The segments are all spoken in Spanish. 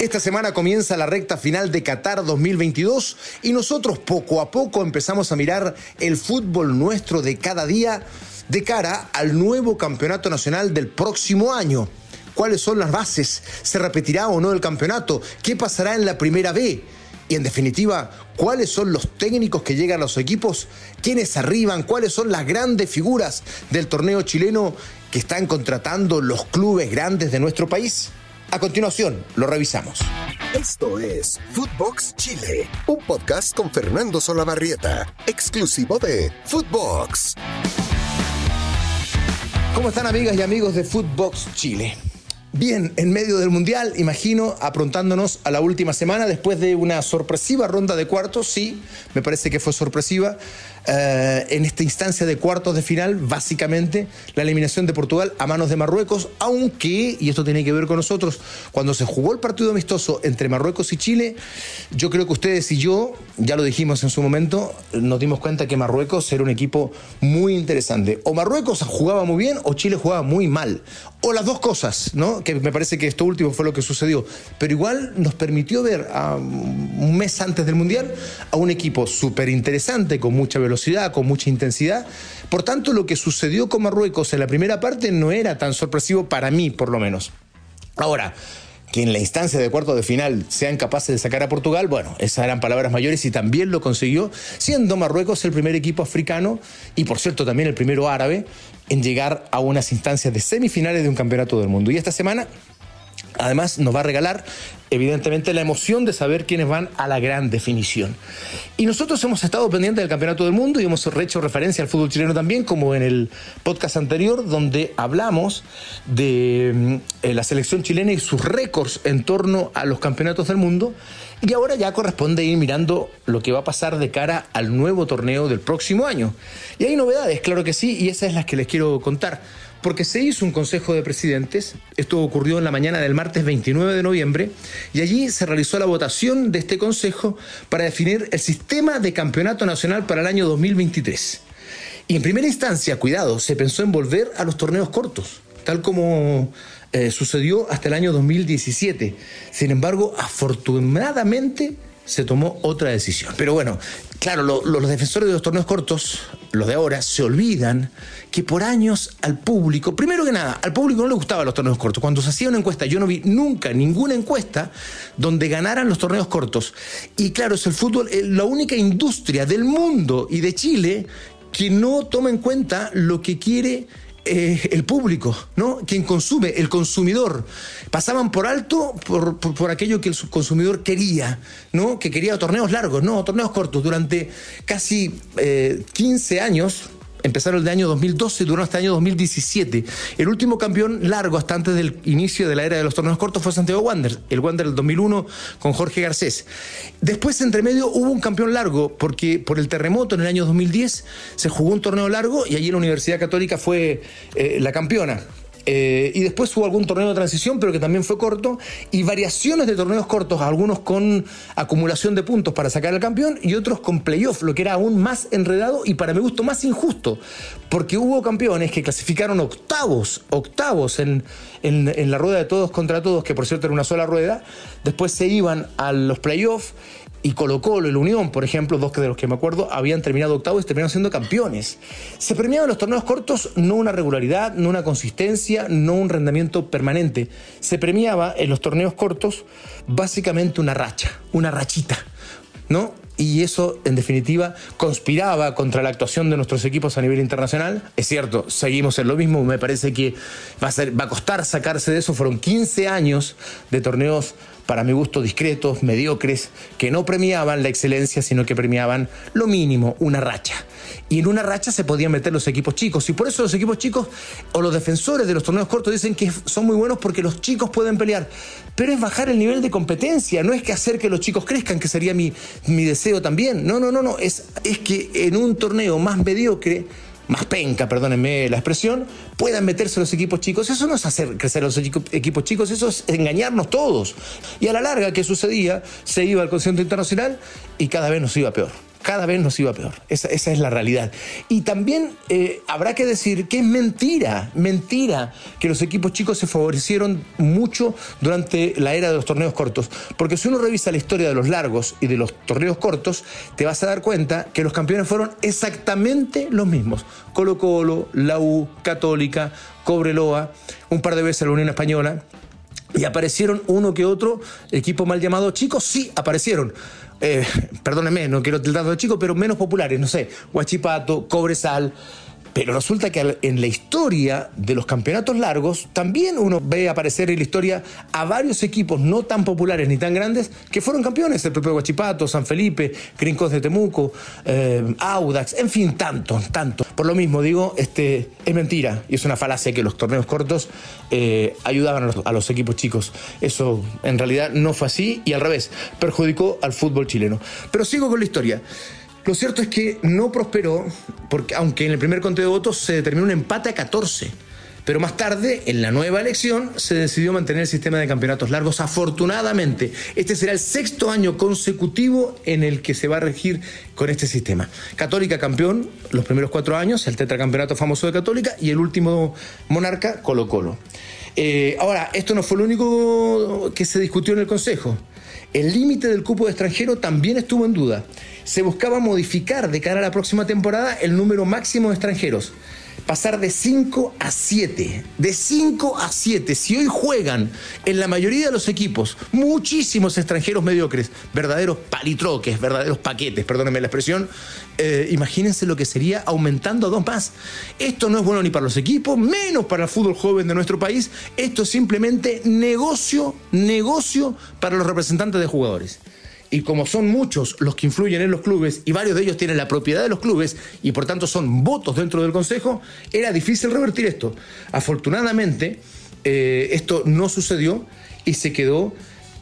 Esta semana comienza la recta final de Qatar 2022 y nosotros poco a poco empezamos a mirar el fútbol nuestro de cada día de cara al nuevo campeonato nacional del próximo año. ¿Cuáles son las bases? ¿Se repetirá o no el campeonato? ¿Qué pasará en la primera B? Y en definitiva, ¿cuáles son los técnicos que llegan a los equipos? ¿Quiénes arriban? ¿Cuáles son las grandes figuras del torneo chileno que están contratando los clubes grandes de nuestro país? A continuación, lo revisamos. Esto es Footbox Chile, un podcast con Fernando Solabarrieta, exclusivo de Footbox. ¿Cómo están amigas y amigos de Footbox Chile? Bien, en medio del Mundial, imagino, aprontándonos a la última semana, después de una sorpresiva ronda de cuartos, sí, me parece que fue sorpresiva, eh, en esta instancia de cuartos de final, básicamente la eliminación de Portugal a manos de Marruecos, aunque, y esto tiene que ver con nosotros, cuando se jugó el partido amistoso entre Marruecos y Chile, yo creo que ustedes y yo, ya lo dijimos en su momento, nos dimos cuenta que Marruecos era un equipo muy interesante. O Marruecos jugaba muy bien o Chile jugaba muy mal. O las dos cosas, ¿no? Que me parece que esto último fue lo que sucedió. Pero igual nos permitió ver un mes antes del Mundial a un equipo súper interesante, con mucha velocidad con mucha intensidad. Por tanto, lo que sucedió con Marruecos en la primera parte no era tan sorpresivo para mí, por lo menos. Ahora, que en la instancia de cuarto de final sean capaces de sacar a Portugal, bueno, esas eran palabras mayores y también lo consiguió, siendo Marruecos el primer equipo africano y por cierto también el primero árabe en llegar a unas instancias de semifinales de un campeonato del mundo. Y esta semana Además, nos va a regalar, evidentemente, la emoción de saber quiénes van a la gran definición. Y nosotros hemos estado pendientes del Campeonato del Mundo y hemos hecho referencia al fútbol chileno también, como en el podcast anterior, donde hablamos de mm, eh, la selección chilena y sus récords en torno a los campeonatos del mundo. Y ahora ya corresponde ir mirando lo que va a pasar de cara al nuevo torneo del próximo año. Y hay novedades, claro que sí, y esas es las que les quiero contar porque se hizo un Consejo de Presidentes, esto ocurrió en la mañana del martes 29 de noviembre, y allí se realizó la votación de este Consejo para definir el sistema de campeonato nacional para el año 2023. Y en primera instancia, cuidado, se pensó en volver a los torneos cortos, tal como eh, sucedió hasta el año 2017. Sin embargo, afortunadamente se tomó otra decisión. Pero bueno, claro, los defensores de los torneos cortos, los de ahora, se olvidan que por años al público, primero que nada, al público no le gustaban los torneos cortos. Cuando se hacía una encuesta, yo no vi nunca ninguna encuesta donde ganaran los torneos cortos. Y claro, es el fútbol eh, la única industria del mundo y de Chile que no toma en cuenta lo que quiere eh, el público, ¿no? Quien consume, el consumidor. Pasaban por alto por, aquello que el consumidor quería, ¿no? Que quería torneos largos, no, torneos cortos. Durante casi 15 eh, años, empezaron el año 2012 y duraron hasta el año 2017. El último campeón largo hasta antes del inicio de la era de los torneos cortos fue Santiago Wander, el Wander del 2001 con Jorge Garcés. Después, entre medio, hubo un campeón largo porque por el terremoto en el año 2010 se jugó un torneo largo y allí la Universidad Católica fue eh, la campeona. Eh, y después hubo algún torneo de transición, pero que también fue corto, y variaciones de torneos cortos, algunos con acumulación de puntos para sacar al campeón y otros con playoff, lo que era aún más enredado y para mi gusto más injusto, porque hubo campeones que clasificaron octavos, octavos en, en la rueda de todos contra todos, que por cierto era una sola rueda, después se iban a los playoffs y Colo Colo y la Unión, por ejemplo, dos de los que me acuerdo, habían terminado octavos y terminaron siendo campeones. Se premiaban los torneos cortos no una regularidad, no una consistencia, no un rendimiento permanente. Se premiaba en los torneos cortos básicamente una racha, una rachita, ¿no? y eso, en definitiva, conspiraba contra la actuación de nuestros equipos a nivel internacional. Es cierto, seguimos en lo mismo, me parece que va a, va a costar sacarse de eso. Fueron 15 años de torneos para mi gusto, discretos, mediocres, que no premiaban la excelencia, sino que premiaban lo mínimo, una racha. Y en una racha se podían meter los equipos chicos. Y por eso los equipos chicos o los defensores de los torneos cortos dicen que son muy buenos porque los chicos pueden pelear. Pero es bajar el nivel de competencia, no es que hacer que los chicos crezcan, que sería mi, mi deseo también. No, no, no, no. Es, es que en un torneo más mediocre más penca, perdónenme la expresión, puedan meterse los equipos chicos. Eso no es hacer crecer los equipos chicos, eso es engañarnos todos. Y a la larga, ¿qué sucedía? Se iba al concierto internacional y cada vez nos iba peor cada vez nos iba peor. Esa, es la realidad. Y también eh, habrá que decir que es mentira, mentira que los equipos chicos se favorecieron mucho durante la era de los torneos cortos. Porque si uno revisa la historia de los largos y de los torneos cortos, te vas a dar cuenta que los campeones fueron exactamente los mismos. Colo Colo, la U, Católica, Cobreloa, un par de veces la Unión Española. Y aparecieron uno que otro equipo mal llamado chicos, sí, aparecieron. Eh, perdóneme, no quiero tildar de chicos, pero menos populares, no sé, Huachipato, Cobresal, pero resulta que en la historia de los campeonatos largos también uno ve aparecer en la historia a varios equipos no tan populares ni tan grandes que fueron campeones. El propio Guachipato, San Felipe, Grincos de Temuco, eh, Audax, en fin, tanto, tanto. Por lo mismo digo, este, es mentira y es una falacia que los torneos cortos eh, ayudaban a los equipos chicos. Eso en realidad no fue así y al revés, perjudicó al fútbol chileno. Pero sigo con la historia. Lo cierto es que no prosperó, porque aunque en el primer conteo de votos se determinó un empate a 14. Pero más tarde, en la nueva elección, se decidió mantener el sistema de campeonatos largos. Afortunadamente, este será el sexto año consecutivo en el que se va a regir con este sistema. Católica campeón los primeros cuatro años, el tetracampeonato famoso de Católica, y el último monarca, Colo Colo. Eh, ahora, esto no fue lo único que se discutió en el Consejo. El límite del cupo de extranjero también estuvo en duda se buscaba modificar de cara a la próxima temporada el número máximo de extranjeros. Pasar de 5 a 7. De 5 a 7. Si hoy juegan en la mayoría de los equipos muchísimos extranjeros mediocres, verdaderos palitroques, verdaderos paquetes, perdónenme la expresión, eh, imagínense lo que sería aumentando a dos más. Esto no es bueno ni para los equipos, menos para el fútbol joven de nuestro país. Esto es simplemente negocio, negocio para los representantes de jugadores y como son muchos los que influyen en los clubes y varios de ellos tienen la propiedad de los clubes y por tanto son votos dentro del Consejo, era difícil revertir esto. Afortunadamente, eh, esto no sucedió y se quedó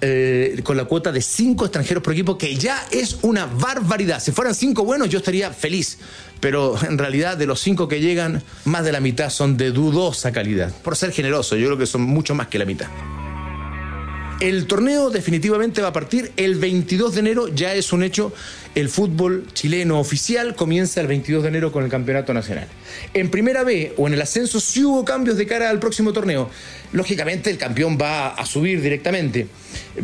eh, con la cuota de cinco extranjeros por equipo, que ya es una barbaridad. Si fueran cinco buenos, yo estaría feliz. Pero en realidad, de los cinco que llegan, más de la mitad son de dudosa calidad. Por ser generoso, yo creo que son mucho más que la mitad. El torneo definitivamente va a partir el 22 de enero, ya es un hecho, el fútbol chileno oficial comienza el 22 de enero con el Campeonato Nacional. En primera B o en el ascenso sí hubo cambios de cara al próximo torneo. Lógicamente el campeón va a subir directamente,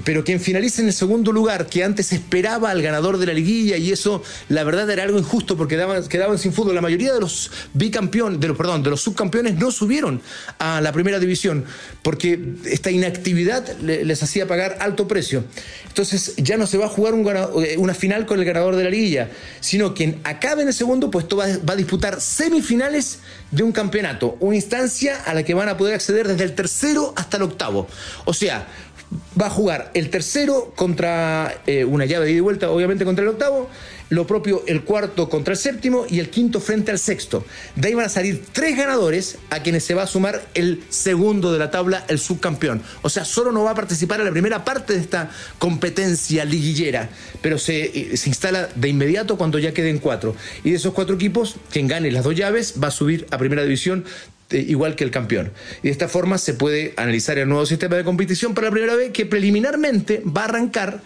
pero quien finalice en el segundo lugar, que antes esperaba al ganador de la liguilla y eso la verdad era algo injusto porque quedaban, sin fútbol. La mayoría de los bicampeones, de los, perdón, de los subcampeones no subieron a la primera división porque esta inactividad les hacía pagar alto precio. Entonces ya no se va a jugar eh, una final con el ganador de la liguilla, sino quien acabe en el segundo puesto va, va a disputar semifinales de un campeonato, una instancia a la que van a poder acceder desde el tercero hasta el octavo. O sea, va a jugar el tercero contra eh, una llave de ida y vuelta, obviamente contra el octavo, lo propio el cuarto contra el séptimo y el quinto frente al sexto. De ahí van a salir tres ganadores a quienes se va a sumar el segundo de la tabla, el subcampeón. O sea, solo no va a participar en la primera parte de esta competencia liguillera, pero se, eh, se instala de inmediato cuando ya queden cuatro. Y de esos cuatro equipos, quien gane las dos llaves va a subir a primera división eh, igual que el campeón. Y de esta forma se puede analizar el nuevo sistema de competición para la primera vez que preliminarmente va a arrancar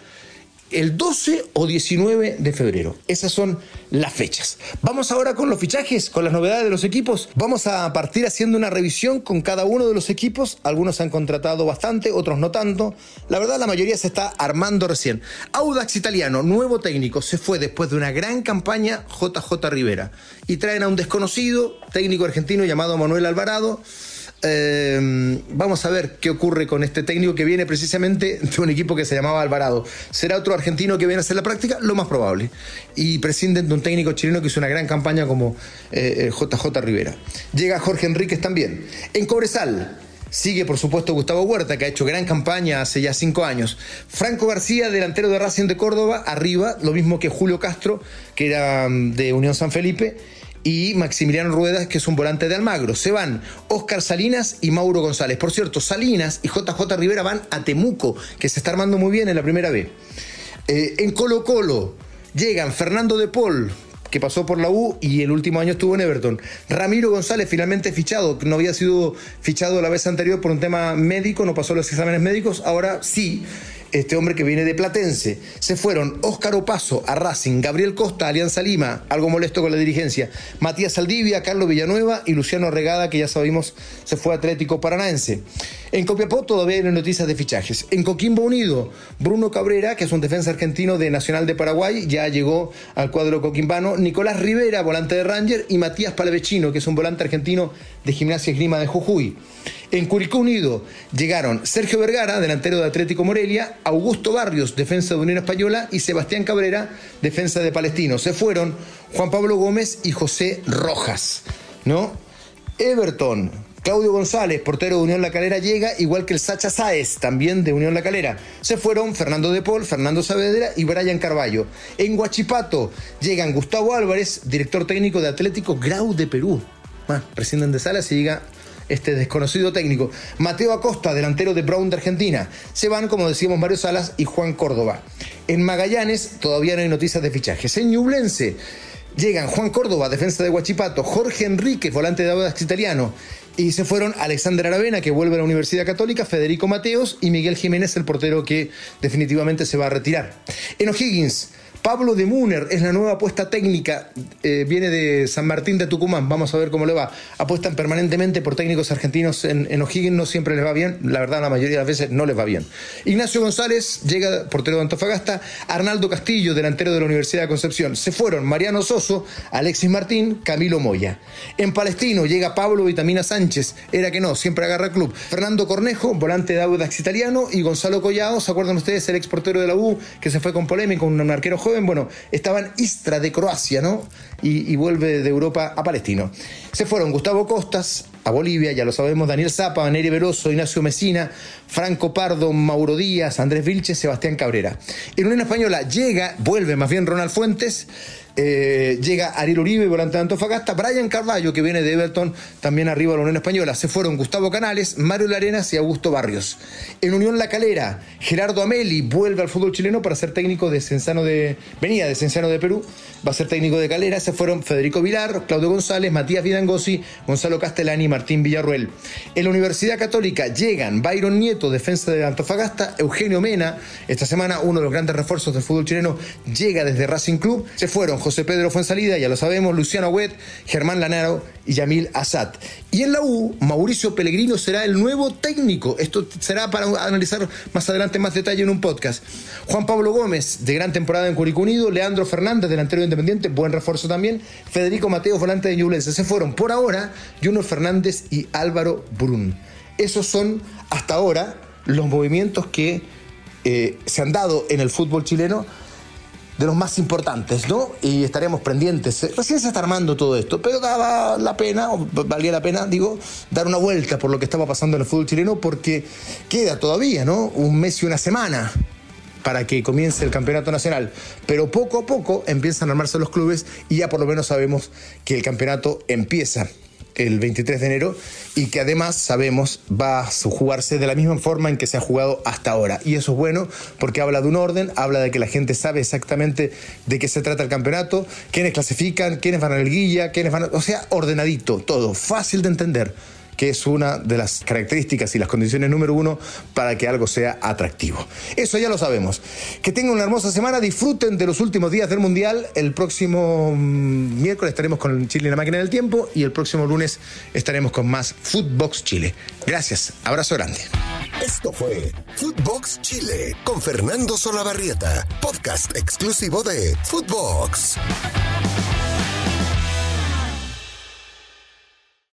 el 12 o 19 de febrero. Esas son las fechas. Vamos ahora con los fichajes, con las novedades de los equipos. Vamos a partir haciendo una revisión con cada uno de los equipos. Algunos han contratado bastante, otros no tanto. La verdad, la mayoría se está armando recién. Audax Italiano, nuevo técnico, se fue después de una gran campaña JJ Rivera. Y traen a un desconocido técnico argentino llamado Manuel Alvarado eh, vamos a ver qué ocurre con este técnico que viene precisamente de un equipo que se llamaba Alvarado. ¿Será otro argentino que viene a hacer la práctica? Lo más probable. Y prescinden de un técnico chileno que hizo una gran campaña como JJ eh, Rivera. Llega Jorge Enríquez también. En Cobresal. Sigue, por supuesto, Gustavo Huerta, que ha hecho gran campaña hace ya cinco años. Franco García, delantero de Racing de Córdoba, arriba, lo mismo que Julio Castro, que era mm, de Unión San Felipe y Maximiliano Ruedas, que es un volante de Almagro. Se van Oscar Salinas y Mauro González. Por cierto, Salinas y JJ Rivera van a Temuco, que se está armando muy bien en la primera B. Eh, en Colo Colo llegan Fernando de Paul, que pasó por la U y el último año estuvo en Everton. Ramiro González finalmente fichado, no había sido fichado la vez anterior por un tema médico, no pasó los exámenes médicos, ahora sí. Este hombre que viene de Platense. Se fueron Óscar Opaso a Racing, Gabriel Costa Alianza Lima, algo molesto con la dirigencia, Matías Saldivia, Carlos Villanueva y Luciano Regada, que ya sabemos se fue a Atlético Paranaense. En Copiapó todavía hay noticias de fichajes. En Coquimbo Unido, Bruno Cabrera, que es un defensa argentino de Nacional de Paraguay, ya llegó al cuadro coquimbano. Nicolás Rivera, volante de Ranger, y Matías Palavecino, que es un volante argentino de Gimnasia Grima de Jujuy. En Curicó Unido llegaron Sergio Vergara, delantero de Atlético Morelia, Augusto Barrios, defensa de Unión Española, y Sebastián Cabrera, defensa de Palestino. Se fueron Juan Pablo Gómez y José Rojas. ¿No? Everton, Claudio González, portero de Unión La Calera, llega, igual que el Sacha Sáez, también de Unión La Calera. Se fueron Fernando De Paul, Fernando Saavedra y Brian Carballo. En Huachipato llegan Gustavo Álvarez, director técnico de Atlético Grau de Perú. Ah, de Salas y llega este desconocido técnico. Mateo Acosta, delantero de Brown de Argentina. Se van, como decíamos, Mario Salas y Juan Córdoba. En Magallanes todavía no hay noticias de fichajes. En Ñublense llegan Juan Córdoba, defensa de Huachipato, Jorge Enrique, volante de Audax Italiano, y se fueron Alexander Aravena, que vuelve a la Universidad Católica, Federico Mateos y Miguel Jiménez, el portero que definitivamente se va a retirar. En O'Higgins, Pablo de Muner es la nueva apuesta técnica, eh, viene de San Martín de Tucumán, vamos a ver cómo le va. Apuestan permanentemente por técnicos argentinos en, O'Higgins, no siempre les va bien, la verdad la mayoría de las veces no les va bien. Ignacio González llega, portero de Antofagasta, Arnaldo Castillo, delantero de la Universidad de Concepción. Se fueron Mariano Soso, Alexis Martín, Camilo Moya. En Palestino llega Pablo Vitamina Sánchez, era que no, siempre agarra club. Fernando Cornejo, volante de Audax italiano, y Gonzalo Collado, ¿se acuerdan ustedes? El ex portero de la U, que se fue con polémica, un arquero joven bueno, estaban Istra de Croacia, ¿no? Y, vuelve de Europa a Palestino. Se fueron Gustavo Costas a Bolivia, ya lo sabemos, Daniel Zapa, Neri Veloso, Ignacio Mesina, Franco Pardo, Mauro Díaz, Andrés Vilches, Sebastián Cabrera. En Unión Española llega, vuelve más bien Ronald Fuentes, eh, llega Ariel Uribe, volante de Antofagasta, Brian Carballo, que viene de Everton, también arriba de la Unión Española. Se fueron Gustavo Canales, Mario Larenas y Augusto Barrios. En Unión La Calera, Gerardo Ameli vuelve al fútbol chileno para ser técnico de Censano de. venía de Censano de Perú, va a ser técnico de Calera. Se fueron Federico Vilar, Claudio González, Matías Vidangosi, Gonzalo Castellani y Martín Villarruel. En la Universidad Católica llegan Byron Nieto, defensa de Antofagasta, Eugenio Mena, esta semana uno de los grandes refuerzos del fútbol chileno, llega desde Racing Club. Se fueron José Pedro Fuensalida, ya lo sabemos, Luciano Huet, Germán Lanaro y Yamil Assad. Y en la U, Mauricio Pellegrino será el nuevo técnico. Esto será para analizar más adelante más detalle en un podcast. Juan Pablo Gómez, de gran temporada en Curicó Unido, Leandro Fernández, delantero independiente, buen refuerzo también, Federico Mateo, volante de Ñublense. Se fueron por ahora Junior Fernández y Álvaro Brun. Esos son hasta ahora los movimientos que eh, se han dado en el fútbol chileno de los más importantes, ¿no? Y estaremos pendientes. Recién se está armando todo esto, pero daba la pena, o valía la pena, digo, dar una vuelta por lo que estaba pasando en el fútbol chileno, porque queda todavía, ¿no? Un mes y una semana para que comience el campeonato nacional. Pero poco a poco empiezan a armarse los clubes y ya por lo menos sabemos que el campeonato empieza el 23 de enero y que además sabemos va a jugarse de la misma forma en que se ha jugado hasta ahora. Y eso es bueno porque habla de un orden, habla de que la gente sabe exactamente de qué se trata el campeonato, quiénes clasifican, quiénes van a la liguilla, quiénes van a... O sea, ordenadito, todo, fácil de entender que es una de las características y las condiciones número uno para que algo sea atractivo. Eso ya lo sabemos. Que tengan una hermosa semana, disfruten de los últimos días del Mundial. El próximo mm, miércoles estaremos con Chile en la máquina del tiempo y el próximo lunes estaremos con más Footbox Chile. Gracias, abrazo grande. Esto fue Footbox Chile con Fernando Solabarrieta, podcast exclusivo de Footbox.